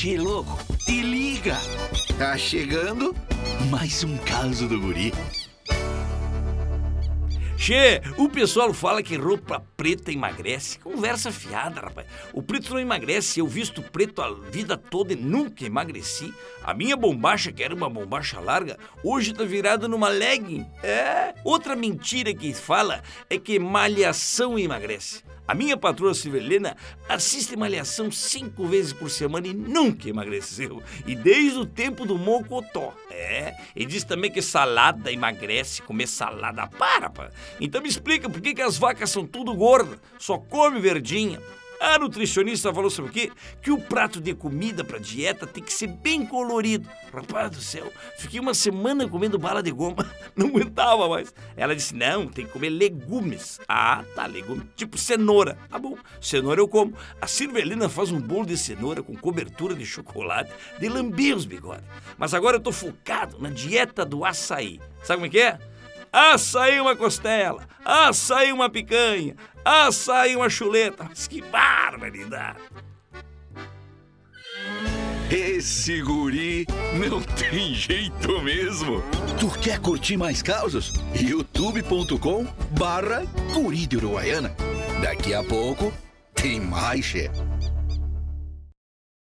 Che, louco, te liga! Tá chegando mais um caso do guri. Che, o pessoal fala que roupa preta emagrece. Conversa fiada, rapaz. O preto não emagrece. Eu visto preto a vida toda e nunca emagreci. A minha bombacha, que era uma bombacha larga, hoje tá virada numa legging. É. Outra mentira que fala é que malhação emagrece. A minha patroa Silvelena assiste malhação cinco vezes por semana e nunca emagreceu. E desde o tempo do mocotó. É, e diz também que salada emagrece, comer salada para, pá. Então me explica por que, que as vacas são tudo gordas, só come verdinha. A nutricionista falou sobre o quê? Que o prato de comida para dieta tem que ser bem colorido. Rapaz do céu, fiquei uma semana comendo bala de goma, não aguentava mais. Ela disse: não, tem que comer legumes. Ah, tá, legumes. Tipo cenoura. Ah, bom, cenoura eu como. A Silvelina faz um bolo de cenoura com cobertura de chocolate, de lamber os bigodes. Mas agora eu tô focado na dieta do açaí. Sabe como é que é? Açaí uma costela, açaí uma picanha, açaí uma chuleta. Mas que barbaridade! Esse guri não tem jeito mesmo. Tu quer curtir mais causos? youtube.com barra guri de Uruguaiana. Daqui a pouco tem mais, chefe.